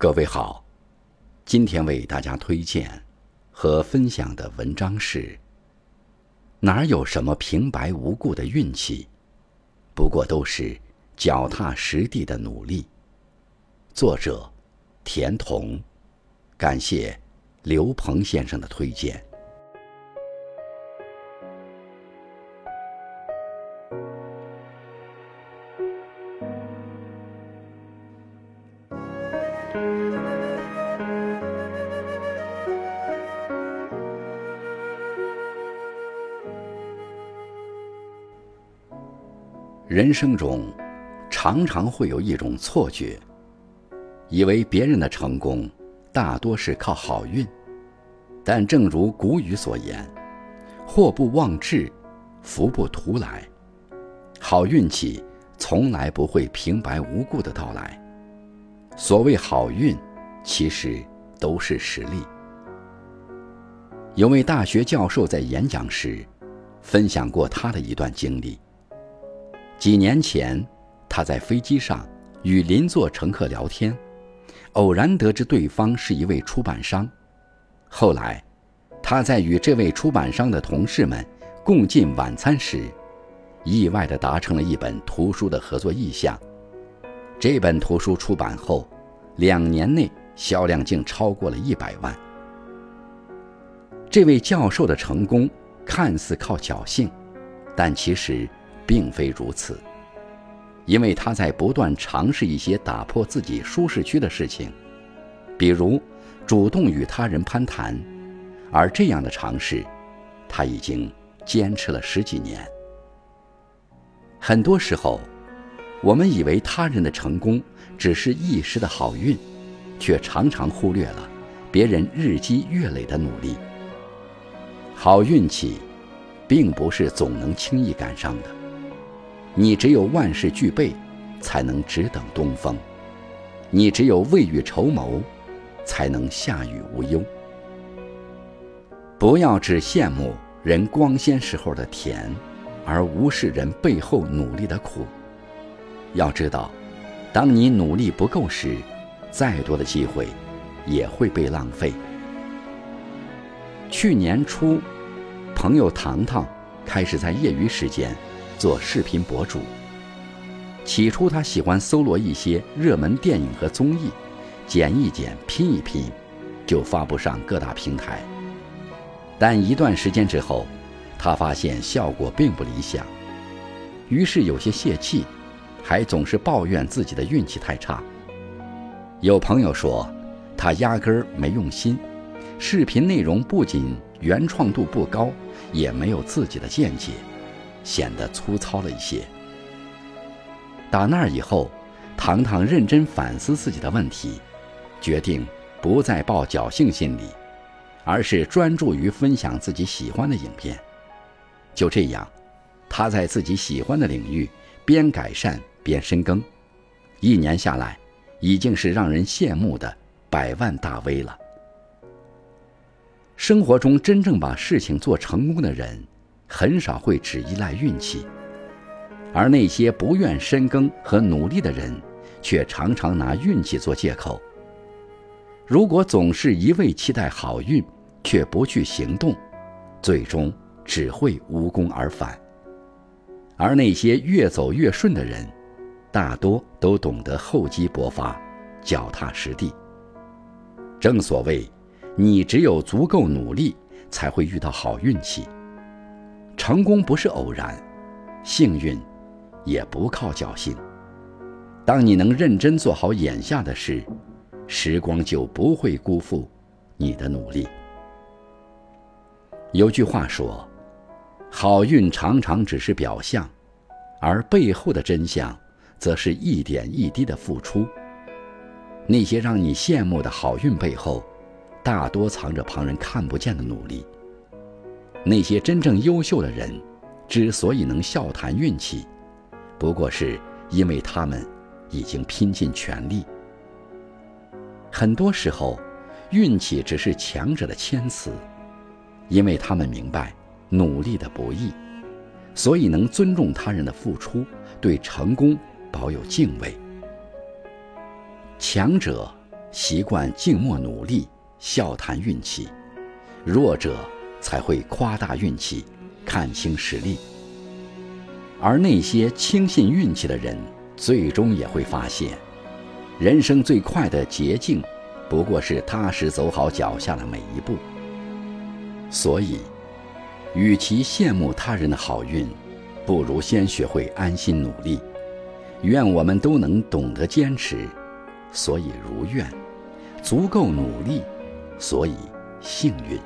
各位好，今天为大家推荐和分享的文章是：哪有什么平白无故的运气，不过都是脚踏实地的努力。作者：田童，感谢刘鹏先生的推荐。人生中，常常会有一种错觉，以为别人的成功大多是靠好运。但正如古语所言：“祸不妄至，福不图来。”好运气从来不会平白无故的到来。所谓好运，其实都是实力。有位大学教授在演讲时，分享过他的一段经历。几年前，他在飞机上与邻座乘客聊天，偶然得知对方是一位出版商。后来，他在与这位出版商的同事们共进晚餐时，意外地达成了一本图书的合作意向。这本图书出版后，两年内销量竟超过了一百万。这位教授的成功看似靠侥幸，但其实。并非如此，因为他在不断尝试一些打破自己舒适区的事情，比如主动与他人攀谈，而这样的尝试，他已经坚持了十几年。很多时候，我们以为他人的成功只是一时的好运，却常常忽略了别人日积月累的努力。好运气，并不是总能轻易赶上的。你只有万事俱备，才能只等东风；你只有未雨绸缪，才能下雨无忧。不要只羡慕人光鲜时候的甜，而无视人背后努力的苦。要知道，当你努力不够时，再多的机会也会被浪费。去年初，朋友糖糖开始在业余时间。做视频博主。起初，他喜欢搜罗一些热门电影和综艺，剪一剪、拼一拼，就发布上各大平台。但一段时间之后，他发现效果并不理想，于是有些泄气，还总是抱怨自己的运气太差。有朋友说，他压根儿没用心，视频内容不仅原创度不高，也没有自己的见解。显得粗糙了一些。打那以后，糖糖认真反思自己的问题，决定不再抱侥幸心理，而是专注于分享自己喜欢的影片。就这样，他在自己喜欢的领域边改善边深耕，一年下来，已经是让人羡慕的百万大 V 了。生活中真正把事情做成功的人。很少会只依赖运气，而那些不愿深耕和努力的人，却常常拿运气做借口。如果总是一味期待好运，却不去行动，最终只会无功而返。而那些越走越顺的人，大多都懂得厚积薄发，脚踏实地。正所谓，你只有足够努力，才会遇到好运气。成功不是偶然，幸运也不靠侥幸。当你能认真做好眼下的事，时光就不会辜负你的努力。有句话说：“好运常常只是表象，而背后的真相，则是一点一滴的付出。”那些让你羡慕的好运背后，大多藏着旁人看不见的努力。那些真正优秀的人，之所以能笑谈运气，不过是因为他们已经拼尽全力。很多时候，运气只是强者的谦词，因为他们明白努力的不易，所以能尊重他人的付出，对成功保有敬畏。强者习惯静默努力，笑谈运气；弱者才会夸大运气，看清实力。而那些轻信运气的人，最终也会发现，人生最快的捷径，不过是踏实走好脚下的每一步。所以，与其羡慕他人的好运，不如先学会安心努力。愿我们都能懂得坚持，所以如愿；足够努力，所以幸运。